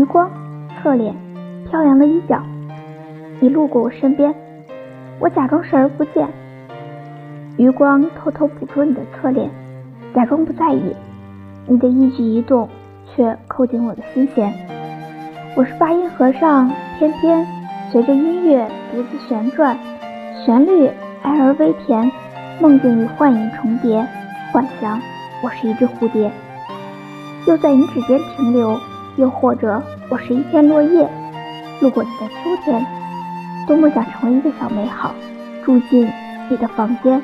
余光，侧脸，飘扬的衣角。你路过我身边，我假装视而不见。余光偷偷捕捉你的侧脸，假装不在意。你的一举一动却扣紧我的心弦。我是八音盒上，翩翩随着音乐独自旋转，旋律哀而微甜，梦境与幻影重叠，幻想我是一只蝴蝶，又在你指尖停留。又或者我是一片落叶，路过你的秋天，多么想成为一个小美好，住进你的房间。